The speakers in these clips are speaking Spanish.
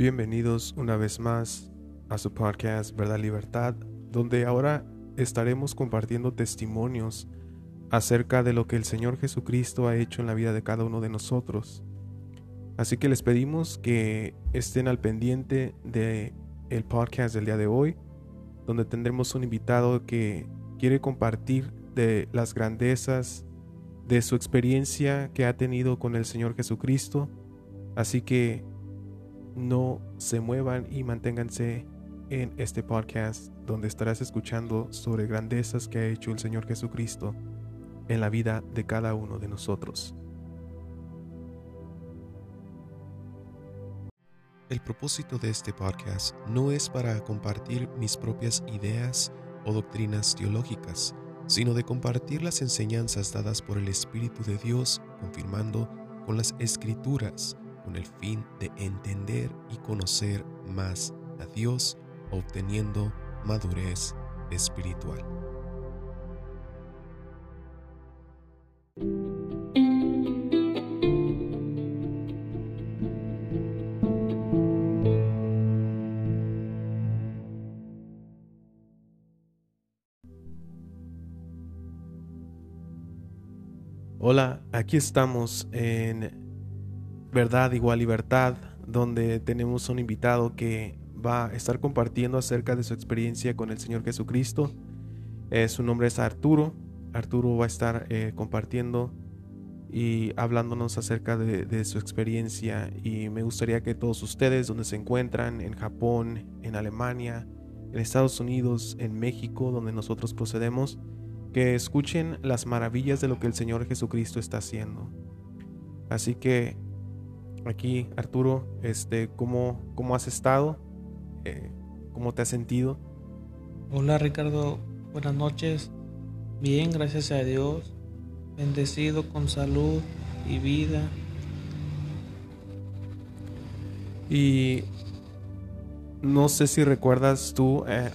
Bienvenidos una vez más a su podcast Verdad Libertad, donde ahora estaremos compartiendo testimonios acerca de lo que el Señor Jesucristo ha hecho en la vida de cada uno de nosotros. Así que les pedimos que estén al pendiente de el podcast del día de hoy, donde tendremos un invitado que quiere compartir de las grandezas de su experiencia que ha tenido con el Señor Jesucristo. Así que no se muevan y manténganse en este podcast donde estarás escuchando sobre grandezas que ha hecho el Señor Jesucristo en la vida de cada uno de nosotros. El propósito de este podcast no es para compartir mis propias ideas o doctrinas teológicas, sino de compartir las enseñanzas dadas por el Espíritu de Dios, confirmando con las escrituras con el fin de entender y conocer más a Dios, obteniendo madurez espiritual. Hola, aquí estamos en Verdad igual libertad, donde tenemos un invitado que va a estar compartiendo acerca de su experiencia con el Señor Jesucristo. Eh, su nombre es Arturo. Arturo va a estar eh, compartiendo y hablándonos acerca de, de, su experiencia y me gustaría que todos ustedes donde se encuentran, en Japón, en Alemania, en Estados Unidos, en México, donde nosotros procedemos, que escuchen las maravillas de lo que el Señor Jesucristo está haciendo. Así que aquí, Arturo, este, ¿cómo, cómo has estado? Eh, ¿Cómo te has sentido? Hola Ricardo, buenas noches. Bien, gracias a Dios. Bendecido con salud y vida. Y no sé si recuerdas tú, eh,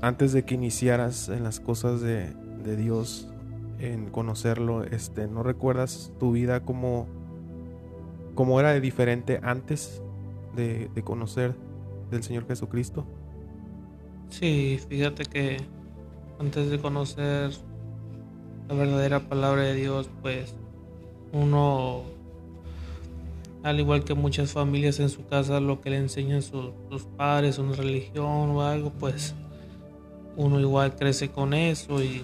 antes de que iniciaras en las cosas de, de, Dios, en conocerlo, este, ¿no recuerdas tu vida como cómo era de diferente antes de, conocer del Señor Jesucristo? Sí, fíjate que antes de conocer la verdadera palabra de Dios, pues uno, al igual que muchas familias en su casa, lo que le enseñan sus, sus padres, una religión o algo, pues uno igual crece con eso y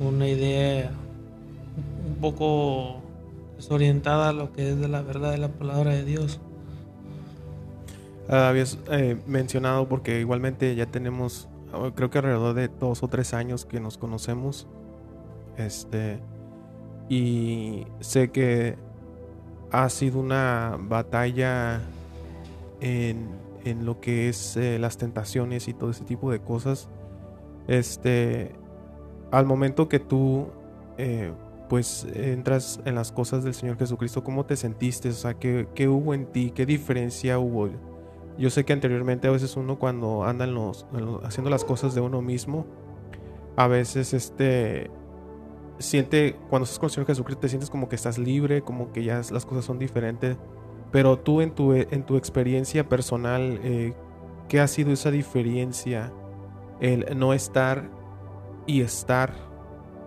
una idea un poco orientada a lo que es de la verdad de la palabra de Dios. Ah, habías eh, mencionado porque igualmente ya tenemos ah, creo que alrededor de dos o tres años que nos conocemos este y sé que ha sido una batalla en, en lo que es eh, las tentaciones y todo ese tipo de cosas este al momento que tú eh, pues entras en las cosas del Señor Jesucristo, ¿cómo te sentiste? O sea, ¿qué, qué hubo en ti? ¿Qué diferencia hubo? Yo sé que anteriormente a veces uno cuando anda los, haciendo las cosas de uno mismo, a veces este siente, cuando estás con el Señor Jesucristo, te sientes como que estás libre, como que ya las cosas son diferentes. Pero tú en tu, en tu experiencia personal, eh, ¿qué ha sido esa diferencia? El no estar y estar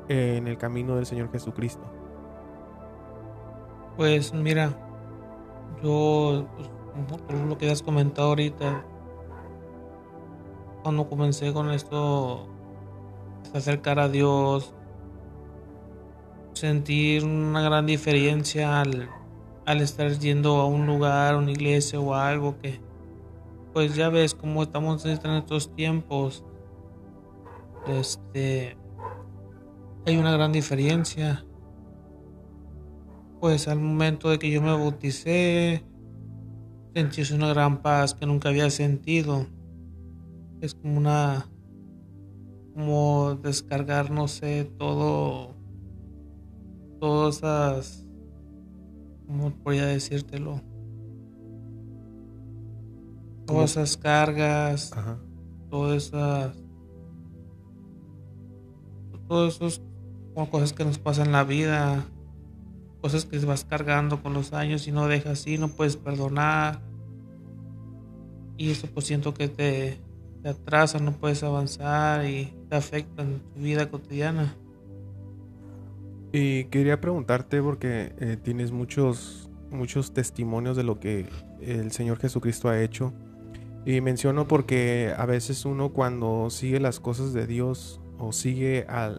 en el camino del Señor Jesucristo? Pues mira, yo, pues, lo que has comentado ahorita, cuando comencé con esto, acercar a Dios, sentir una gran diferencia al, al estar yendo a un lugar, una iglesia o algo que, pues ya ves cómo estamos en estos tiempos, este, hay una gran diferencia. Pues al momento de que yo me bauticé, sentí una gran paz que nunca había sentido. Es como una, como descargar, no sé, todo, todas esas, ¿cómo podría decírtelo? Todas esas cargas, todas esas, todos esos como cosas que nos pasan en la vida, cosas que vas cargando con los años y no dejas así, no puedes perdonar, y eso pues siento que te, te atrasa, no puedes avanzar y te afecta en tu vida cotidiana. Y quería preguntarte porque eh, tienes muchos muchos testimonios de lo que el Señor Jesucristo ha hecho. Y menciono porque a veces uno cuando sigue las cosas de Dios o sigue a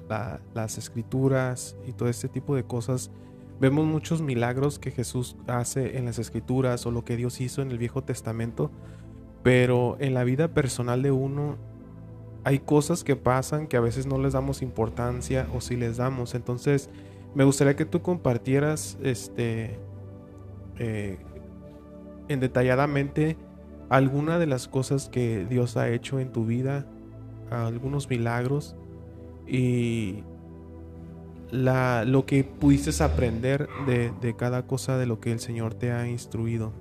las escrituras y todo este tipo de cosas, vemos muchos milagros que Jesús hace en las escrituras o lo que Dios hizo en el Viejo Testamento, pero en la vida personal de uno hay cosas que pasan que a veces no les damos importancia o si les damos. Entonces, me gustaría que tú compartieras este eh, en detalladamente alguna de las cosas que Dios ha hecho en tu vida, algunos milagros y la, lo que pudiste aprender de, cada cosa de lo que el Señor te ha instruido.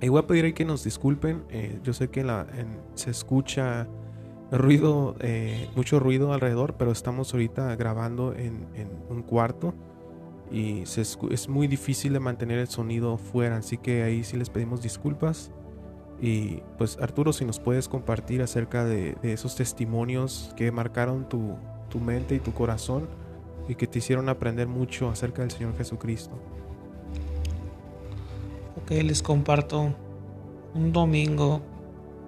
Y voy a pedir que nos disculpen, eh, yo sé que la, se escucha ruido, eh, mucho ruido alrededor, pero estamos ahorita grabando en, en un cuarto y es muy difícil de mantener el sonido fuera, así que ahí sí les pedimos disculpas. Y pues Arturo, si nos puedes compartir acerca de, esos testimonios que marcaron tu, tu, mente y tu corazón y que te hicieron aprender mucho acerca del Señor Jesucristo. Ok, les comparto un domingo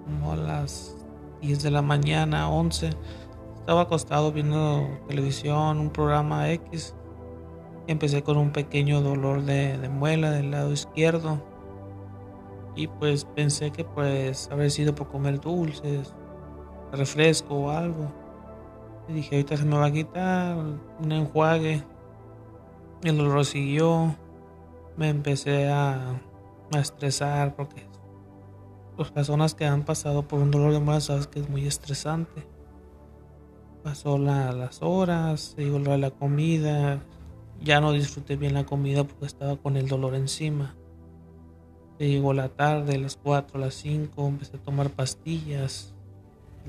como a las 10 de la mañana, 11. Estaba acostado viendo televisión, un programa X Empecé con un pequeño dolor de, muela del lado izquierdo. Y pues pensé que pues haber sido por comer dulces, refresco o algo. Y dije, ahorita se me va a quitar un enjuague. El dolor siguió. Me empecé a, a estresar porque las personas que han pasado por un dolor de muela sabes que es muy estresante. Pasó las horas, llegó la comida, ya no disfruté bien la comida porque estaba con el dolor encima. Llegó la tarde, las 4, las 5, empecé a tomar pastillas,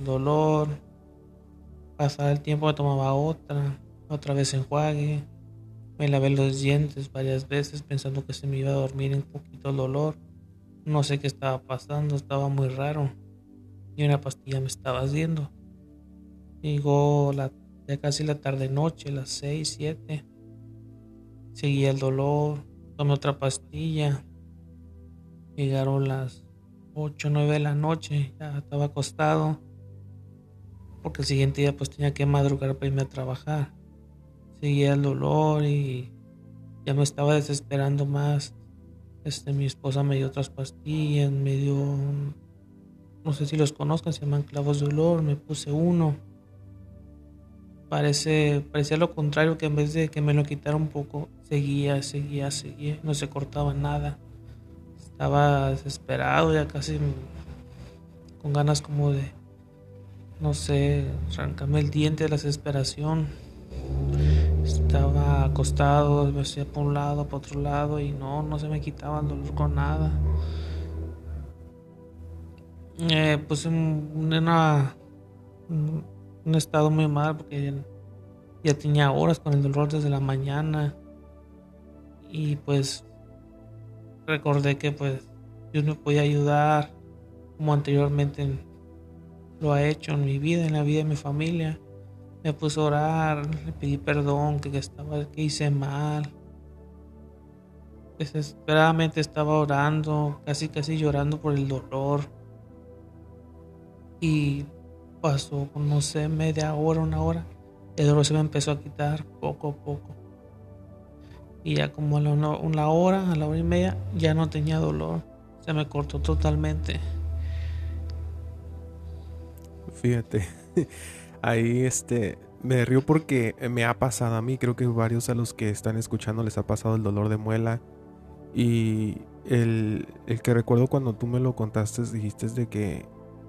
dolor. Pasaba el tiempo tomaba otra, otra vez enjuague. Me lavé los dientes varias veces pensando que se me iba a dormir un poquito el dolor. No sé qué estaba pasando, estaba muy raro. Y una pastilla me estaba haciendo. Llegó la, ya casi la tarde noche, las 6, 7 Seguía el dolor, tomé otra pastilla. Llegaron las 8 o 9 de la noche, ya estaba acostado. Porque el siguiente día pues tenía que madrugar para irme a trabajar. Seguía el dolor y ya me estaba desesperando más. Este, mi esposa me dio otras pastillas, me dio, no sé si los conozcan, se llaman clavos de olor, me puse uno. Parece, parecía lo contrario, que en vez de que me lo quitara un poco, seguía, seguía, seguía, no se cortaba nada. Estaba desesperado, ya casi con ganas como de, no sé, arrancarme el diente de la desesperación. Estaba acostado, me hacía por un lado, por otro lado y no, no se me quitaba el dolor con nada. Eh, pues en una un estado muy mal porque ya tenía horas con el dolor desde la mañana y pues recordé que pues Dios me podía ayudar como anteriormente lo ha hecho en mi vida, en la vida de mi familia. Me puse a orar, le pedí perdón, que, estaba, que hice mal. Desesperadamente estaba orando, casi casi llorando por el dolor. Y pasó, no sé, media hora, una hora, el dolor se me empezó a quitar poco a poco. Y ya como a la, una, hora, a la hora y media, ya no tenía dolor. Se me cortó totalmente. Fíjate, ahí este, me río porque me ha pasado a mí, creo que varios a los que están escuchando les ha pasado el dolor de muela. Y el, el que recuerdo cuando tú me lo contaste, dijiste de que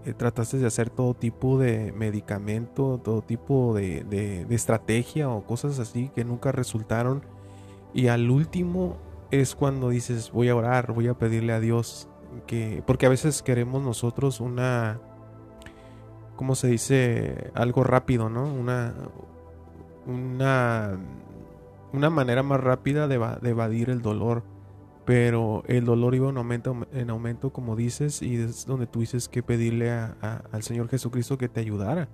eh, trataste de hacer todo tipo de medicamento, todo tipo de, estrategia o cosas así que nunca resultaron. Y al último es cuando dices, voy a orar, voy a pedirle a Dios que... Porque a veces queremos nosotros una... ¿Cómo se dice? Algo rápido, ¿no? Una... Una... Una manera más rápida de, evadir el dolor pero el dolor iba en aumento, en aumento como dices, y es donde tú dices que pedirle al Señor Jesucristo que te ayudara.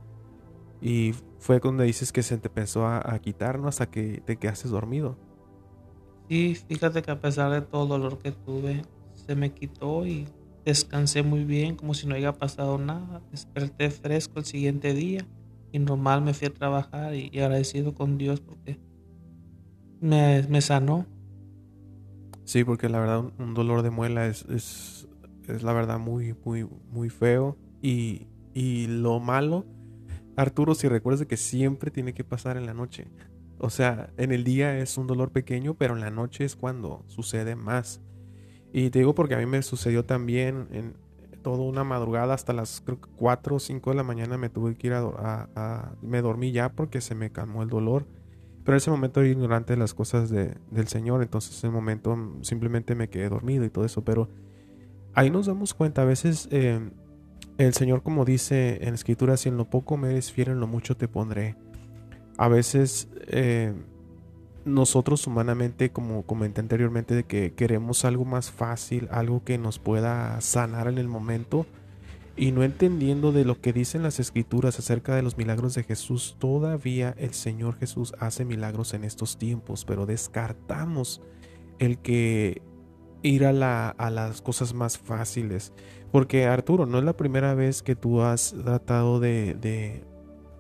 Y fue cuando dices que se te empezó a, a quitar, Hasta que te quedaste dormido. Sí, fíjate que a pesar de todo el dolor que tuve, se me quitó y descansé muy bien, como si no haya pasado nada. Desperté fresco el siguiente día y normal me fui a trabajar y, agradecido con Dios porque me, me, sanó. Sí, porque la verdad un, dolor de muela es, es, es, la verdad muy, muy, muy feo. Y, y lo malo, Arturo, si recuerdas que siempre tiene que pasar en la noche. O sea, en el día es un dolor pequeño, pero en la noche es cuando sucede más. Y te digo porque a mí me sucedió también en toda una madrugada hasta las 4 o 5 de la mañana me tuve que ir a, me dormí ya porque se me calmó el dolor. Pero en ese momento era ignorante de las cosas del Señor, entonces en ese momento simplemente me quedé dormido y todo eso. Pero ahí nos damos cuenta, a veces eh, el Señor como dice en escritura, si en lo poco me eres fiel, en lo mucho te pondré a veces eh, nosotros humanamente, como comenté anteriormente, de que queremos algo más fácil, algo que nos pueda sanar en el momento, y no entendiendo de lo que dicen las escrituras acerca de los milagros de Jesús, todavía el Señor Jesús hace milagros en estos tiempos, pero descartamos el que ir a, la, las cosas más fáciles. Porque Arturo, no es la primera vez que tú has tratado de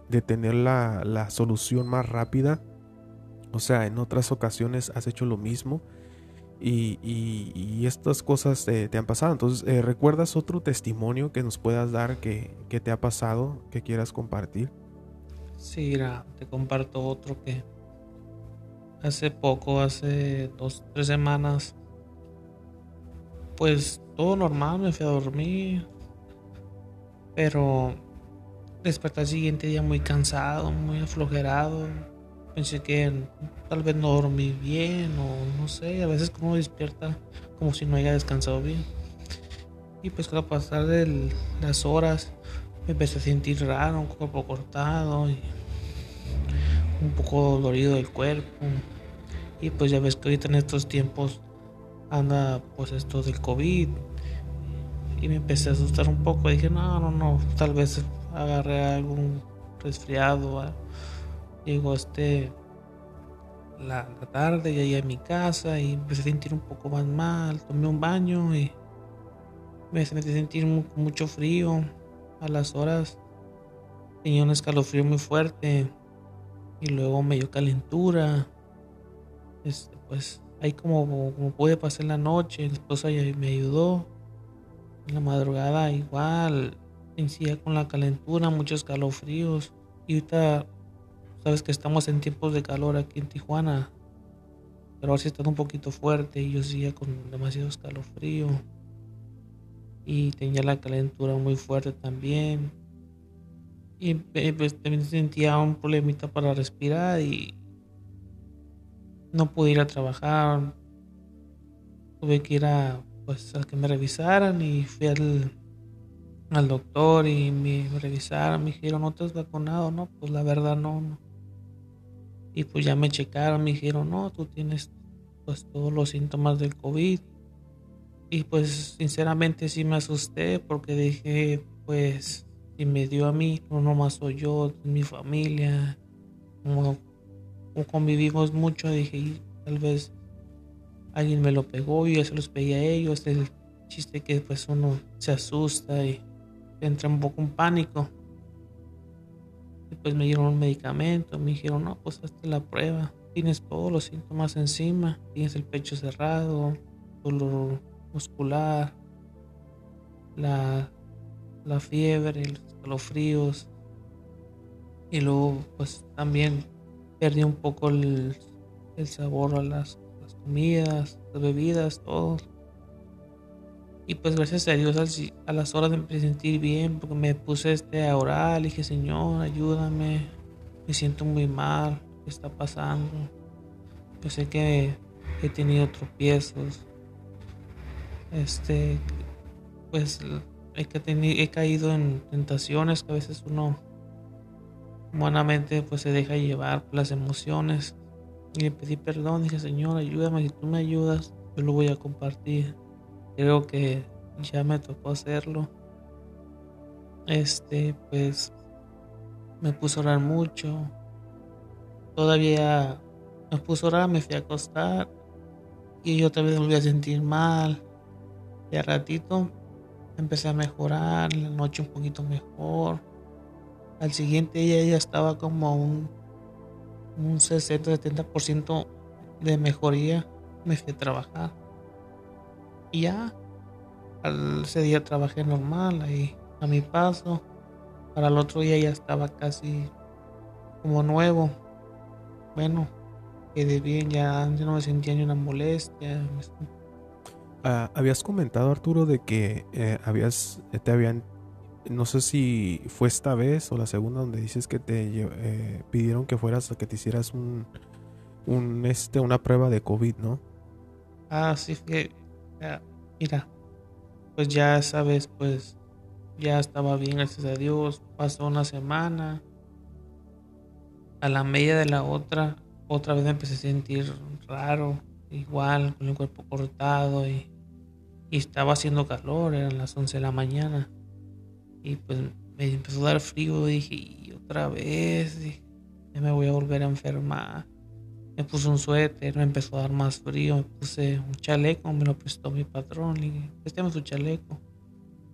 tener la, solución más rápida. O sea, en otras ocasiones has hecho lo mismo y, estas cosas te, han pasado. Entonces, eh, ¿recuerdas otro testimonio que nos puedas dar que, te ha pasado, que quieras compartir? Sí, mira, te comparto otro que hace poco, hace dos, tres semanas, pues todo normal, me fui a dormir, pero desperté al siguiente día muy cansado, muy aflojerado. Pensé que tal vez no dormí bien o no sé, a veces como despierta como si no haya descansado bien. Y pues al pasar de las horas me empecé a sentir raro, un cuerpo cortado y un poco dolorido del cuerpo. Y pues ya ves que ahorita en estos tiempos anda pues esto del COVID. Y me empecé a asustar un poco. Dije, no, no, no, tal vez agarré algún resfriado. Llegó este la, tarde, y ahí a mi casa y empecé a sentir un poco más mal. Tomé un baño y me empecé sentir mucho frío. A las horas tenía un escalofrío muy fuerte y luego me dio calentura. Este, pues ahí como, como pude pasar la noche, la esposa me ayudó. En la madrugada igual Incidía con la calentura, muchos calofríos. Y ahorita, sabes que estamos en tiempos de calor aquí en Tijuana. Pero ahora sí está un poquito fuerte y yo seguía con demasiado escalofrío. Y tenía la calentura muy fuerte también. Y pues, también sentía un problemita para respirar y no pude ir a trabajar. Tuve que ir a, pues, a que me revisaran y fui al al doctor y me revisaron, me dijeron, ¿no te has vacunado? No, pues la verdad no, no. Y pues ya me checaron, me dijeron, no, tú tienes pues todos los síntomas del COVID. Y pues sinceramente sí me asusté porque dije, pues si me dio a mí, no nomás soy yo, mi familia, como, convivimos mucho, dije, tal vez alguien me lo pegó y yo se los pegué a ellos, el chiste que pues uno se asusta y entré un poco en pánico. Después me dieron un medicamento, me dijeron, no, pues hazte la prueba. Tienes todos los síntomas encima, tienes el pecho cerrado, dolor muscular, la, la fiebre, los escalofríos. Y luego pues también perdí un poco el, sabor a las, las comidas, las bebidas, todo. Y pues gracias a Dios a las horas de me sentir bien, porque me puse este a orar, dije, Señor, ayúdame, me siento muy mal, ¿qué está pasando? Yo sé que he tenido tropiezos, este, pues he, he caído en tentaciones que a veces uno humanamente pues se deja llevar por las emociones. Y le pedí perdón, dije, Señor, ayúdame, si tú me ayudas, yo lo voy a compartir. Creo que ya me tocó hacerlo. Este, pues me puso a orar mucho. Todavía me puso a orar, me fui a acostar y yo también me volví a sentir mal. Y a ratito empecé a mejorar, la noche un poquito mejor. Al siguiente día ya estaba como un, un 60-70% de mejoría. Me fui a trabajar. Y ya, al ese día trabajé normal, ahí a mi paso. Para el otro día ya estaba casi como nuevo. Bueno, quedé bien, ya, no me sentía ni una molestia. Ah, habías comentado, Arturo, de que eh, habías, te habían, no sé si fue esta vez o la segunda donde dices que te eh, pidieron que fueras, que te hicieras un, un, este, una prueba de COVID, ¿no? Ah, sí, que, mira, pues ya sabes, pues ya estaba bien, gracias a Dios. Pasó una semana. A la media de la otra, otra vez me empecé a sentir raro, igual, con el cuerpo cortado y, estaba haciendo calor, eran las 11 de la mañana. Y pues me empezó a dar frío, dije, y otra vez, ya me voy a volver a enfermar. Me puse un suéter, me empezó a dar más frío, me puse un chaleco, me lo prestó mi patrón, le dije, préstame su chaleco.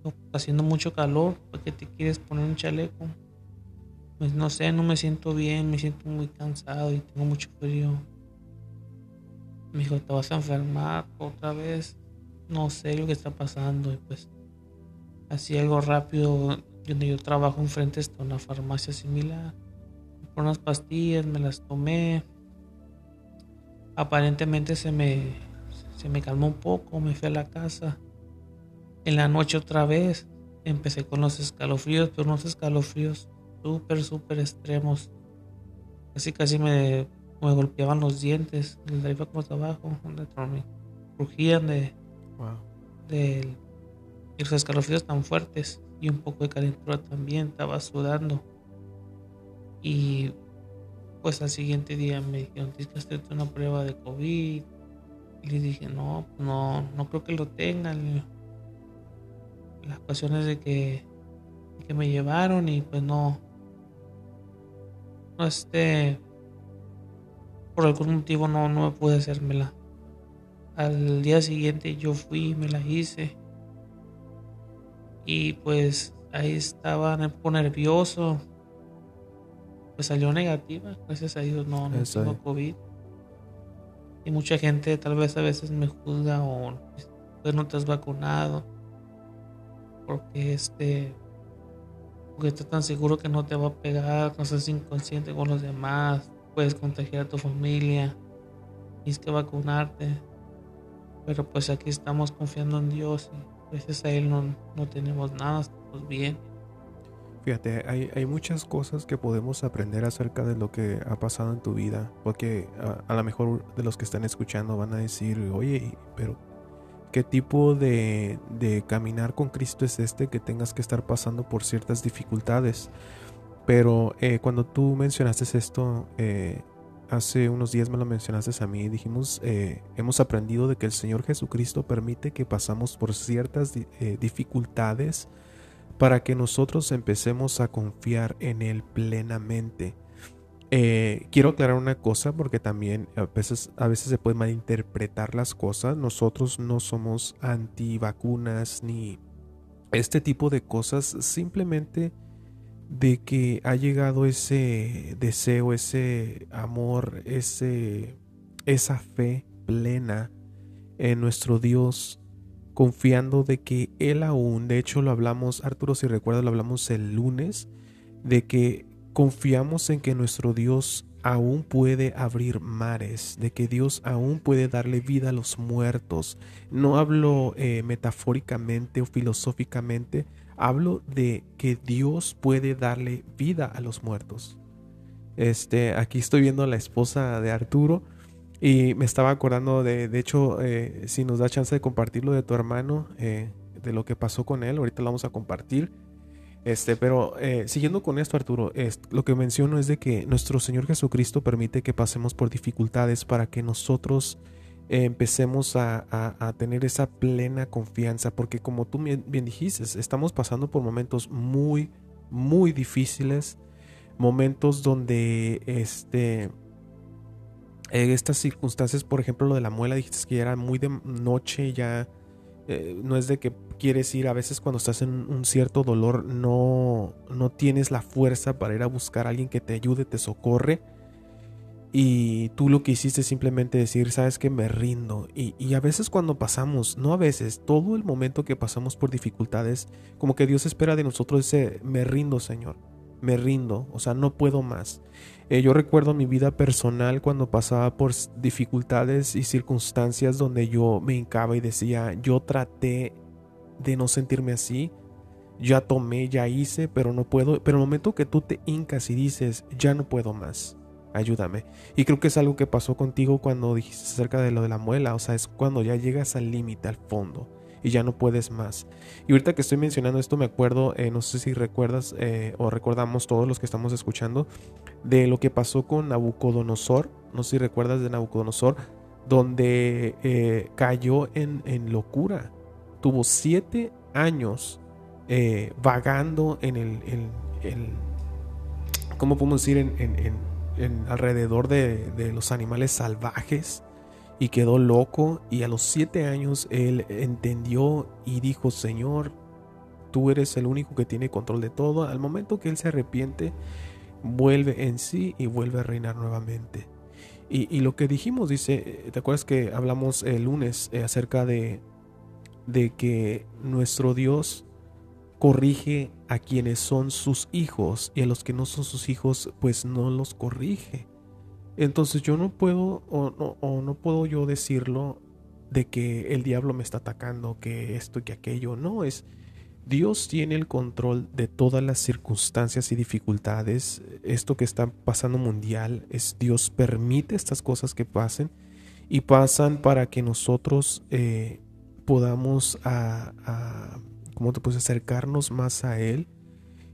Está haciendo mucho calor, ¿para qué te quieres poner un chaleco? Pues no sé, no me siento bien, me siento muy cansado y tengo mucho frío. Me dijo, te vas a enfermar otra vez. No sé lo que está pasando. Y pues, así algo rápido. Donde yo trabajo enfrente está una farmacia similar. Por unas pastillas, me las tomé aparentemente se me, se me calmó un poco, me fui a la casa. En la noche otra vez empecé con los escalofríos, pero unos escalofríos súper, súper extremos. Casi, casi me, me golpeaban los dientes, de arriba como de abajo, donde me crujían de, de, los escalofríos tan fuertes y un poco de calentura también, estaba sudando. Y pues al siguiente día me dijeron, tienes que hacerte una prueba de COVID. Y le dije, no, no, no creo que lo tengan. Las ocasiones de que, que me llevaron y pues no, no este, por algún motivo no, no me pude hacérmela. Al día siguiente yo fui me la hice. Y pues ahí estaba un poco nervioso pues salió negativa, gracias a Dios no, no tengo COVID. Y mucha gente tal vez a veces me juzga o pues no te has vacunado porque este porque estás tan seguro que no te va a pegar, no seas inconsciente con los demás, puedes contagiar a tu familia, tienes que vacunarte. Pero pues aquí estamos confiando en Dios y gracias a Él no, no tenemos nada, estamos bien. Fíjate, hay, muchas cosas que podemos aprender acerca de lo que ha pasado en tu vida, porque a, lo mejor de los que están escuchando van a decir, oye, pero ¿qué tipo de, de, caminar con Cristo es este que tengas que estar pasando por ciertas dificultades? Pero eh, cuando tú mencionaste esto, eh, hace unos días me lo mencionaste a mí, dijimos, eh, hemos aprendido de que el Señor Jesucristo permite que pasamos por ciertas dificultades, para que nosotros empecemos a confiar en Él plenamente. Eh, quiero aclarar una cosa porque también a veces, a veces se pueden malinterpretar las cosas. Nosotros no somos antivacunas ni este tipo de cosas. Simplemente de que ha llegado ese deseo, ese amor, ese, esa fe plena en nuestro Dios confiando de que Él aún, de hecho lo hablamos, Arturo, si recuerdas, lo hablamos el lunes, de que confiamos en que nuestro Dios aún puede abrir mares, de que Dios aún puede darle vida a los muertos. No hablo eh, metafóricamente o filosóficamente, hablo de que Dios puede darle vida a los muertos. Este, aquí estoy viendo a la esposa de Arturo y me estaba acordando de, de hecho, eh, si nos da chance de compartirlo de tu hermano, eh, de lo que pasó con él, ahorita lo vamos a compartir. Este, pero eh, siguiendo con esto, Arturo, lo que menciono es de que nuestro Señor Jesucristo permite que pasemos por dificultades para que nosotros empecemos a, tener esa plena confianza, porque como tú bien, dijiste, estamos pasando por momentos muy, muy difíciles, momentos donde este, estas circunstancias, por ejemplo, lo de la muela, dijiste que ya era muy de noche, ya eh, no es de que quieres ir, a veces cuando estás en un cierto dolor no, no tienes la fuerza para ir a buscar a alguien que te ayude, te socorre y tú lo que hiciste es simplemente decir, sabes que me rindo. Y, a veces cuando pasamos, no a veces, todo el momento que pasamos por dificultades, como que Dios espera de nosotros ese, me rindo Señor, me rindo, o sea, no puedo más. Eh, yo recuerdo mi vida personal cuando pasaba por dificultades y circunstancias donde yo me hincaba y decía, yo traté de no sentirme así, ya tomé, ya hice, pero no puedo. Pero el momento que tú te hincas y dices, ya no puedo más ayúdame. Y creo que es algo que pasó contigo cuando dijiste acerca de lo de la muela, o sea, es cuando ya llegas al límite, al fondo, y ya no puedes más. Y ahorita que estoy mencionando esto, me acuerdo, eh, no sé si recuerdas eh, o recordamos todos los que estamos escuchando, de lo que pasó con Nabucodonosor, no sé si recuerdas de Nabucodonosor, donde eh, cayó en, locura. Tuvo siete años vagando en el, ¿cómo podemos decir? en alrededor de, los animales salvajes y quedó loco y a los siete años él entendió y dijo, Señor, tú eres el único que tiene control de todo. Al momento que él se arrepiente, vuelve en sí y vuelve a reinar nuevamente. Y, lo que dijimos, dice, ¿te acuerdas que hablamos el lunes eh, acerca de, de que nuestro Dios corrige a quienes son sus hijos y a los que no son sus hijos pues no los corrige. Entonces yo no puedo o no, puedo yo decirlo de que el diablo me está atacando, que esto y que aquello. No, es Dios tiene el control de todas las circunstancias y dificultades. Esto que está pasando mundial es Dios permite estas cosas que pasen y pasan para que nosotros eh, podamos a, te puedes acercarnos más a Él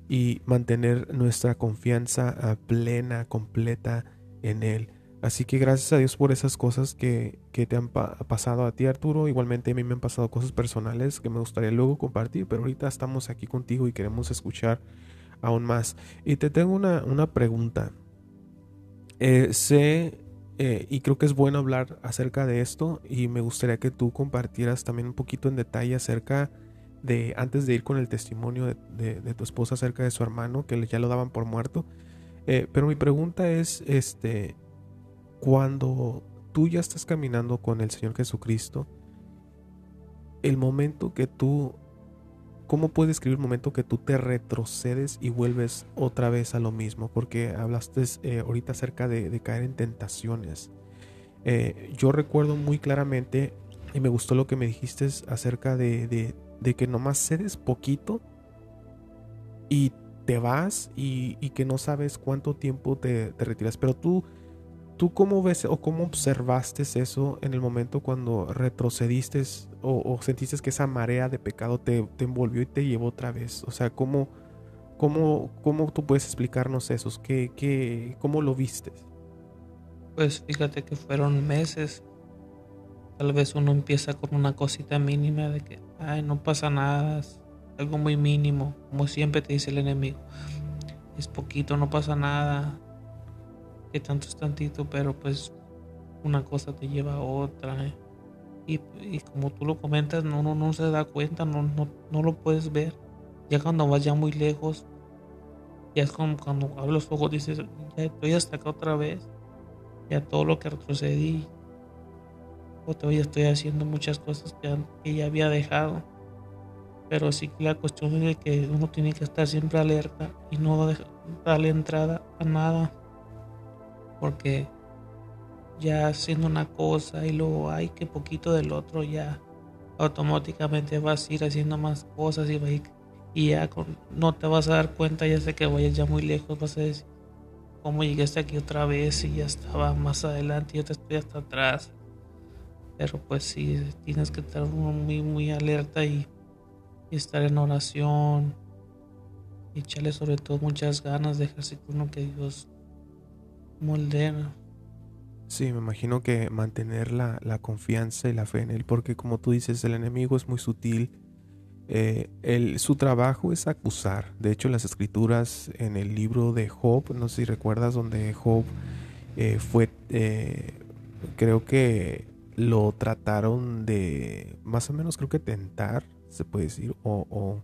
y mantener nuestra confianza ah, plena, completa en Él. Así que gracias a Dios por esas cosas que, te han pasado a ti, Arturo. Igualmente a mí me han pasado cosas personales que me gustaría luego compartir, pero ahorita estamos aquí contigo y queremos escuchar aún más. Y te tengo una, pregunta. Eh, sé, eh, y creo que es bueno hablar acerca de esto, y me gustaría que tú compartieras también un poquito en detalle acerca de antes de ir con el testimonio de, tu esposa acerca de su hermano, que ya lo daban por muerto. Eh, pero mi pregunta es, este, cuando tú ya estás caminando con el Señor Jesucristo, el momento que tú, ¿cómo puedes escribir el momento que tú te retrocedes y vuelves otra vez a lo mismo? Porque hablaste eh, ahorita acerca de, caer en tentaciones. Eh, yo recuerdo muy claramente, y me gustó lo que me dijiste acerca de, de que nomás cedes poquito y te vas y, que no sabes cuánto tiempo te, retiras. Pero tú, tú cómo ves o cómo observaste eso en el momento cuando retrocediste o, sentiste que esa marea de pecado te, envolvió y te llevó otra vez. O sea, ¿cómo, cómo, cómo tú puedes explicarnos eso? ¿Qué, ¿Cómo lo viste? Pues fíjate que fueron meses Tal vez uno empieza con una cosita mínima de que, ay, no pasa nada, algo muy mínimo, como siempre te dice el enemigo. Es poquito, no pasa nada, que tanto es tantito, pero pues una cosa te lleva a otra. ¿eh? Y, como tú lo comentas, no, no, no se da cuenta, no, no, no lo puedes ver. Ya cuando vas ya muy lejos, ya es como cuando abres los ojos dices, ya estoy hasta acá otra vez. Ya todo lo que retrocedí, todavía estoy haciendo muchas cosas que, ya había dejado. Pero sí que la cuestión es que uno tiene que estar siempre alerta y no darle entrada a nada. Porque ya haciendo una cosa y luego hay que poquito del otro ya automáticamente vas a ir haciendo más cosas y, y ya no te vas a dar cuenta, ya sé que vayas ya muy lejos, vas a decir, ¿cómo llegaste aquí otra vez y ya estaba más adelante y yo te estoy hasta atrás? Pero pues sí, tienes que estar muy, muy alerta y, estar en oración. Y echarle sobre todo muchas ganas, de ejercicio uno que Dios moldea Sí, me imagino que mantener la, la, confianza y la fe en Él, porque como tú dices, el enemigo es muy sutil. Eh, su trabajo es acusar. De hecho, las escrituras en el libro de Job, no sé si recuerdas, donde Job eh, fue, eh, creo que lo trataron de, más o menos creo que tentar, se puede decir, o,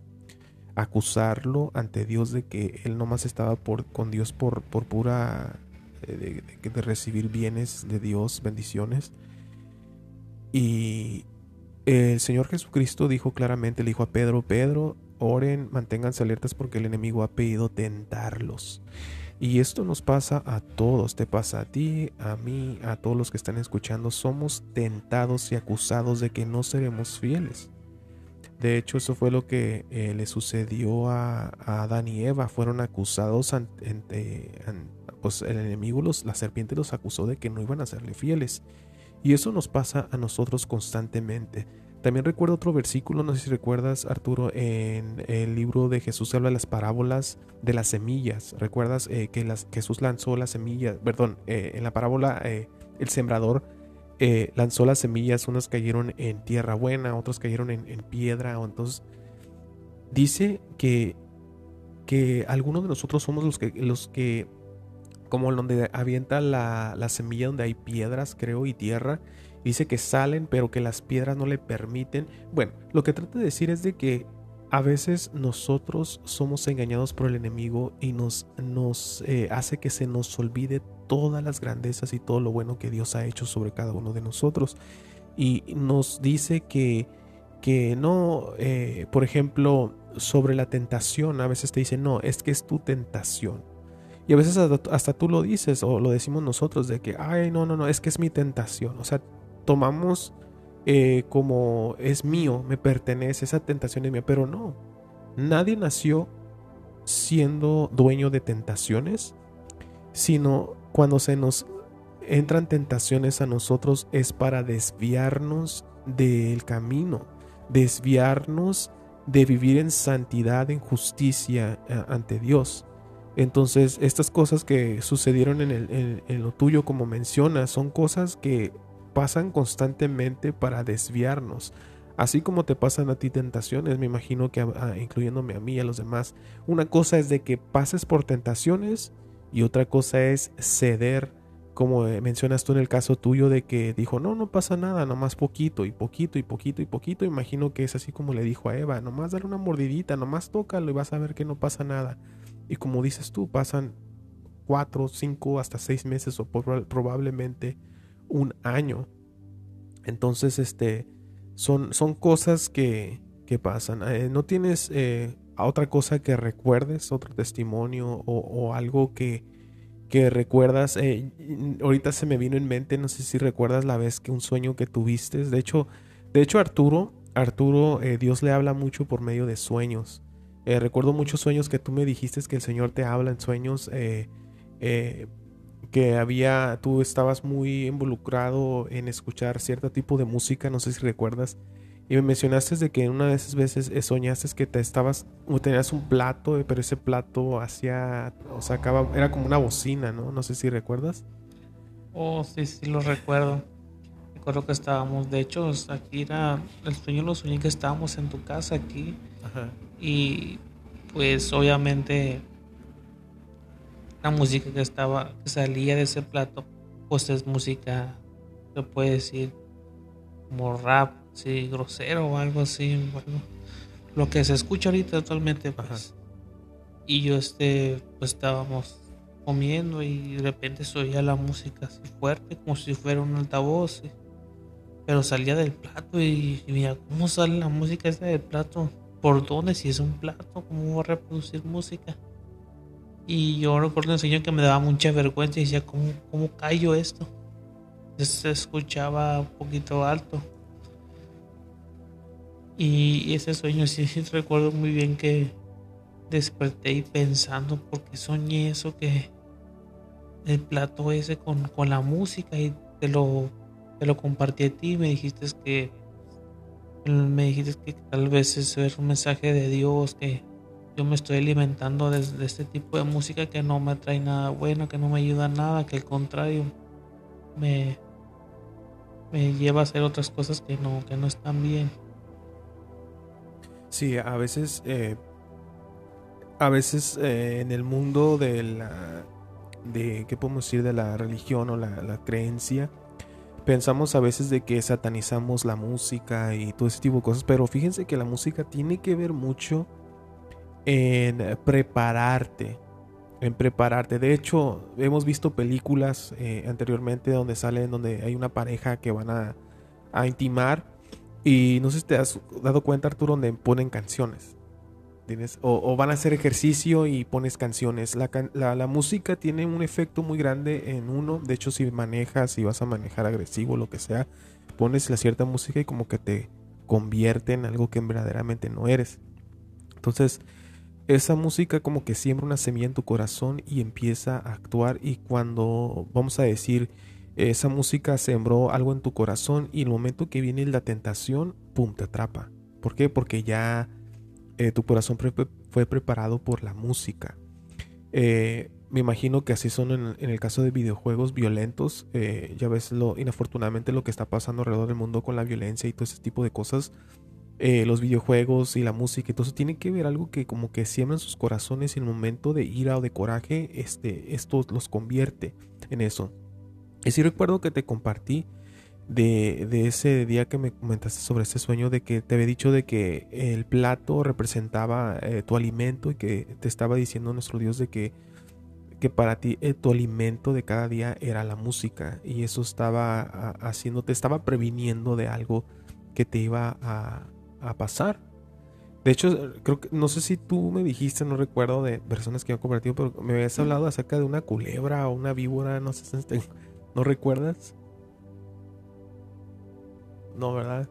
acusarlo ante Dios de que él nomás estaba por, con Dios por, por pura de, de, recibir bienes de Dios, bendiciones. Y el Señor Jesucristo dijo claramente, le dijo a Pedro, Pedro, oren, manténganse alertas porque el enemigo ha pedido tentarlos. Y esto nos pasa a todos, te pasa a ti, a mí, a todos los que están escuchando. Somos tentados y acusados de que no seremos fieles. De hecho, eso fue lo que eh, le sucedió a, Adán y Eva. Fueron acusados ante, pues el enemigo, los, la serpiente los acusó de que no iban a serle fieles. Y eso nos pasa a nosotros constantemente. También recuerdo otro versículo, no sé si recuerdas, Arturo, en el libro de Jesús habla de las parábolas de las semillas. ¿Recuerdas eh, que las, Jesús lanzó las semillas? Perdón, eh, en la parábola eh, el sembrador lanzó las semillas, unas cayeron en tierra buena, otras cayeron en, piedra. O entonces dice que, que algunos de nosotros somos los que, los que como donde avienta la, semilla donde hay piedras, creo, y tierra. Dice que salen, pero que las piedras no le permiten. Bueno, lo que trata de decir es de que a veces nosotros somos engañados por el enemigo y nos, eh, hace que se nos olvide todas las grandezas y todo lo bueno que Dios ha hecho sobre cada uno de nosotros. Y nos dice que, que no, eh, por ejemplo, sobre la tentación, a veces te dice, no, es que es tu tentación. Y a veces hasta, tú lo dices o lo decimos nosotros de que, ay, no, no, no, es que es mi tentación. O sea, tomamos eh, como es mío, me pertenece, esa tentación es mía, pero no. Nadie nació siendo dueño de tentaciones, sino cuando se nos entran tentaciones a nosotros es para desviarnos del camino, desviarnos de vivir en santidad, en justicia eh, ante Dios. Entonces, estas cosas que sucedieron en, lo tuyo, como mencionas, son cosas que pasan constantemente para desviarnos. Así como te pasan a ti tentaciones, me imagino que incluyéndome a mí y a los demás. Una cosa es de que pases por tentaciones y otra cosa es ceder, como eh, mencionas tú en el caso tuyo de que dijo, no, no pasa nada, nomás poquito y poquito y poquito y poquito. Imagino que es así como le dijo a Eva, nomás dale una mordidita, nomás tócalo y vas a ver que no pasa nada. Y como dices tú, pasan cuatro, cinco, hasta seis meses o probablemente un año. Entonces, este, son, son cosas que, que pasan. Eh, no tienes eh, otra cosa que recuerdes, otro testimonio o, algo que, que recuerdas. Eh, ahorita se me vino en mente, no sé si recuerdas la vez que un sueño que tuviste. De hecho, de hecho Arturo, Arturo, Dios le habla mucho por medio de sueños. Recuerdo muchos sueños que tú me dijiste que el Señor te habla en sueños. Eh, eh, que había, tú estabas muy involucrado en escuchar cierto tipo de música, no sé si recuerdas, y me mencionaste de que una de esas veces soñaste que te estabas, o tenías un plato, pero ese plato hacía, o era como una bocina, ¿no? No sé si recuerdas. Oh, sí, sí, lo recuerdo. Recuerdo que estábamos, de hecho, aquí era, el sueño lo soñé que estábamos en tu casa aquí. Ajá. Y pues obviamente la música que estaba, que salía de ese plato, pues es música, se puede decir, como rap, sí, grosero o algo así, bueno, lo que se escucha ahorita actualmente, pues. Y yo este, pues estábamos comiendo y de repente se oía la música así fuerte, como si fuera un altavoz. Pero salía del plato y, y mira, ¿cómo sale la música esta del plato? por dónde, si es un plato, cómo voy a reproducir música. Y yo recuerdo un señor que me daba mucha vergüenza y decía, ¿cómo, cómo callo esto? Se escuchaba un poquito alto. Y ese sueño sí, recuerdo muy bien que desperté y pensando porque soñé eso que el plato ese con, con la música y te lo, te lo compartí a ti me dijiste que me dijiste que tal vez es un mensaje de Dios, que yo me estoy alimentando de, este tipo de música que no me trae nada bueno, que no me ayuda a nada, que al contrario, me, me lleva a hacer otras cosas que no, que no están bien. Sí, a veces, eh, a veces eh, en el mundo de la, de, ¿qué podemos decir? De la religión o la creencia, pensamos a veces de que satanizamos la música y todo ese tipo de cosas, pero fíjense que la música tiene que ver mucho en prepararte, en prepararte. De hecho, hemos visto películas eh, anteriormente donde salen, donde hay una pareja que van a, a, intimar y no sé si te has dado cuenta, Arturo, donde ponen canciones. O, van a hacer ejercicio y pones canciones. La, la, música tiene un efecto muy grande en uno. De hecho, si manejas, si vas a manejar agresivo, lo que sea, pones la cierta música y como que te convierte en algo que verdaderamente no eres. Entonces, esa música como que siembra una semilla en tu corazón y empieza a actuar. Y cuando, vamos a decir, esa música sembró algo en tu corazón y el momento que viene la tentación, ¡pum!, te atrapa. ¿Por qué? Porque ya eh, tu corazón fue preparado por la música. Eh, me imagino que así son en, el caso de videojuegos violentos. Eh, ya ves lo inafortunadamente lo que está pasando alrededor del mundo con la violencia y todo ese tipo de cosas. Los videojuegos y la música y todo eso tiene que ver algo que como que siembra en sus corazones y en el momento de ira o de coraje, este, esto los convierte en eso. Y sí recuerdo que te compartí de, ese día que me comentaste sobre ese sueño de que te había dicho de que el plato representaba eh, tu alimento y que te estaba diciendo nuestro Dios de que, que para ti eh, tu alimento de cada día era la música y eso estaba haciendo, te estaba previniendo de algo que te iba a, a, pasar. De hecho, creo que, no sé si tú me dijiste, no recuerdo de personas que han compartido, pero me habías hablado acerca de una culebra o una víbora, no sé, ¿no recuerdas? No, ¿verdad?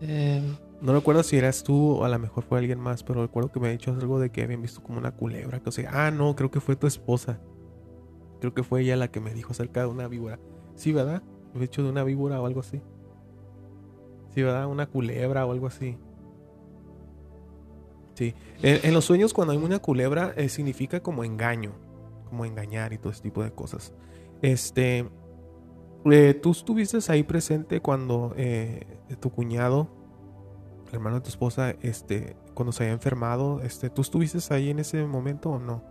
Em, no recuerdo si eras tú o a lo mejor fue alguien más, pero recuerdo que me ha dicho algo de que habían visto como una culebra. Que, o sea, ah, no, creo que fue tu esposa. Creo que fue ella la que me dijo acerca de una víbora. Sí, ¿verdad? He dicho de una víbora o algo así. Sí. Una culebra o algo así. Sí. En, los sueños cuando hay una culebra eh, significa como engaño. Como engañar y todo ese tipo de cosas. Este... Eh, ¿Tú estuviste ahí presente cuando eh, tu cuñado, el hermano de tu esposa, este, cuando se había enfermado, este, ¿tú estuviste ahí en ese momento o no?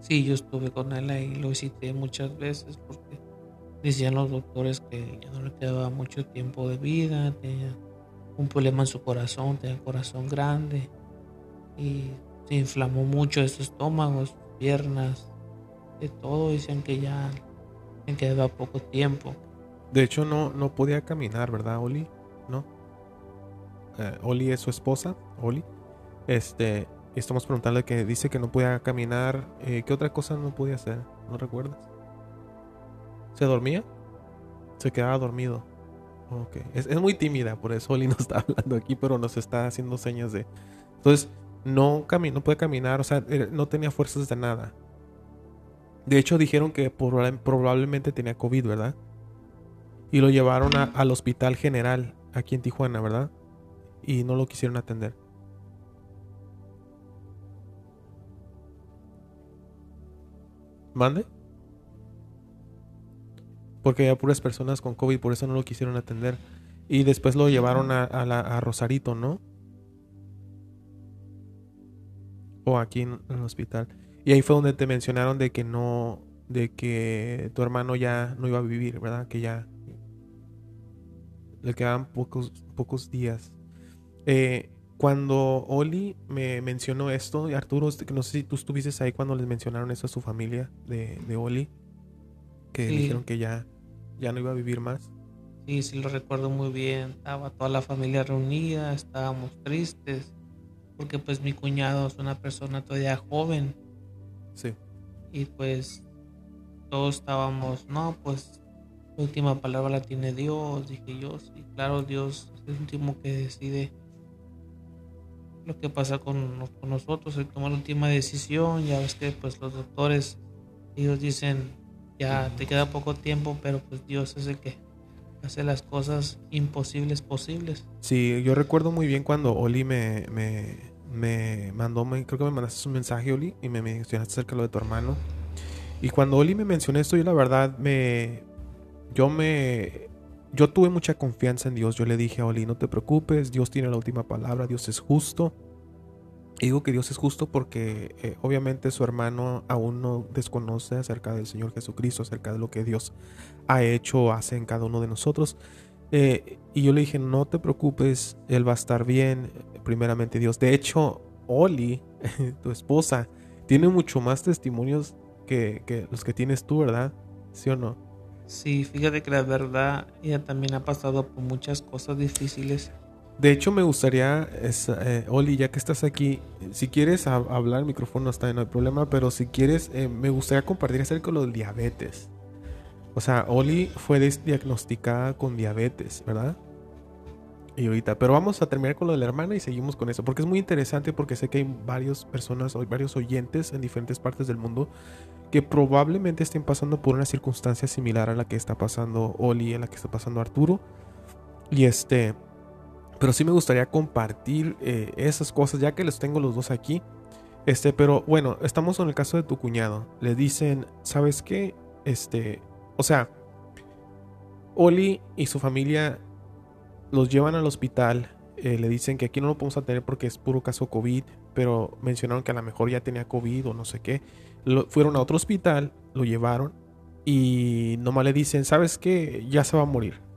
Sí, yo estuve con él ahí, lo visité muchas veces porque decían los doctores que ya no le quedaba mucho tiempo de vida, tenía un problema en su corazón, tenía el corazón grande y se inflamó mucho de su estómago, sus piernas, de todo, dicen que ya me quedaba poco tiempo. De hecho, no, no podía caminar, ¿verdad, Oli? ¿No? Eh, Oli es su esposa, Oli. Este, estamos preguntándole que dice que no podía caminar. Eh, ¿Qué otra cosa no podía hacer? ¿No recuerdas? ¿Se dormía? Se quedaba dormido. Ok. Es, es muy tímida, por eso Oli no está hablando aquí, pero nos está haciendo señas de. Entonces, no, no puede caminar, o sea, no tenía fuerzas de nada. De hecho, dijeron que probablemente tenía COVID, ¿verdad? Y lo llevaron al hospital general aquí en Tijuana, ¿verdad? Y no lo quisieron atender. ¿Mande? Porque había puras personas con COVID, por eso no lo quisieron atender. Y después lo llevaron a, a Rosarito, ¿no? O aquí en el hospital. Y ahí fue donde te mencionaron de que no, de que tu hermano ya no iba a vivir, ¿verdad? Que ya le quedaban pocos, pocos días. Eh, cuando Oli me mencionó esto, y Arturo, este, no sé si tú estuviste ahí cuando les mencionaron eso a su familia de, de Oli, que dijeron que ya, ya no iba a vivir más. Sí, sí lo recuerdo muy bien. Estaba toda la familia reunida, estábamos tristes, porque pues mi cuñado es una persona todavía joven Sí. Y pues todos estábamos, no, pues la última palabra la tiene Dios, dije yo, sí, claro, Dios es el último que decide lo que pasa con, nosotros, el tomar la última decisión, ya ves que pues los doctores, ellos dicen, ya te queda poco tiempo, pero pues Dios es el que hace las cosas imposibles posibles. Sí, yo recuerdo muy bien cuando Oli me, me me mandó, creo que me mandaste un mensaje, Oli, y me mencionaste acerca de lo de tu hermano. Y cuando Oli me mencionó esto, yo la verdad me, yo me yo tuve mucha confianza en Dios. Yo le dije a Oli, no te preocupes, Dios tiene la última palabra, Dios es justo. Digo que Dios es justo porque eh, obviamente su hermano aún no desconoce acerca del Señor Jesucristo, acerca de lo que Dios ha hecho o hace en cada uno de nosotros. Eh, y yo le dije, no te preocupes, Él va a estar bien, primeramente Dios. De hecho, Oli, tu esposa, tiene mucho más testimonios que, que los que tienes tú, ¿verdad? ¿Sí o no? Sí, fíjate que la verdad, ella también ha pasado por muchas cosas difíciles. De hecho, me gustaría, eh, Oli, ya que estás aquí, si quieres hablar, el micrófono está no hay problema, pero si quieres, eh, me gustaría compartir acerca de lo del diabetes. O sea, Oli fue diagnosticada con diabetes, ¿verdad? Y ahorita, pero vamos a terminar con lo de la hermana y seguimos con eso, porque es muy interesante porque sé que hay varias personas, varios oyentes en diferentes partes del mundo que probablemente estén pasando por una circunstancia similar a la que está pasando Oli, a la que está pasando Arturo. Y este, pero sí me gustaría compartir eh, esas cosas, ya que los tengo los dos aquí. Este, pero bueno, estamos en el caso de tu cuñado. Le dicen, ¿sabes qué? Este, o sea, Oli y su familia los llevan al hospital. Eh, le dicen que aquí no lo podemos tener porque es puro caso COVID, pero mencionaron que a lo mejor ya tenía COVID o no sé qué fueron a otro hospital, lo llevaron y nomás le dicen, ¿sabes qué? Ya se va a morir.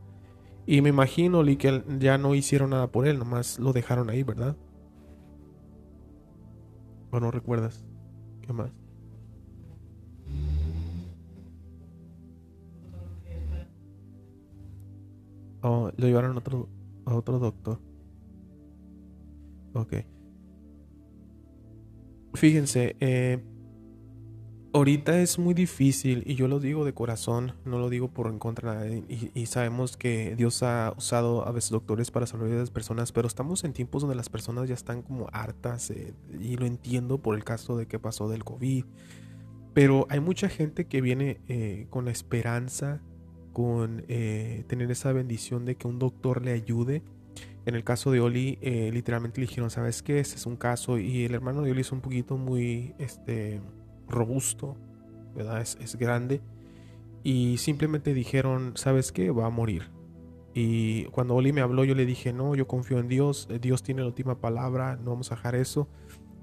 Y me imagino que ya no hicieron nada por él, nomás lo dejaron ahí, ¿verdad? ¿O no recuerdas? ¿Qué más? Oh, lo llevaron a otro, a otro doctor. Ok. Fíjense, eh, ahorita es muy difícil y yo lo digo de corazón, no lo digo por en contra y, y, sabemos que Dios ha usado a veces doctores para salvar a las personas, pero estamos en tiempos donde las personas ya están como hartas eh, y lo entiendo por el caso de que pasó del COVID, pero hay mucha gente que viene eh, con esperanza, con eh, tener esa bendición de que un doctor le ayude. En el caso de Oli, literalmente le dijeron, ¿sabes qué? Este es un caso y el hermano de Oli es un poquito muy, este, robusto, ¿verdad? Es, grande. Y simplemente dijeron, ¿sabes qué? Va a morir. Y cuando Oli me habló, yo le dije, no, yo confío en Dios, eh, Dios tiene la última palabra, no vamos a dejar eso.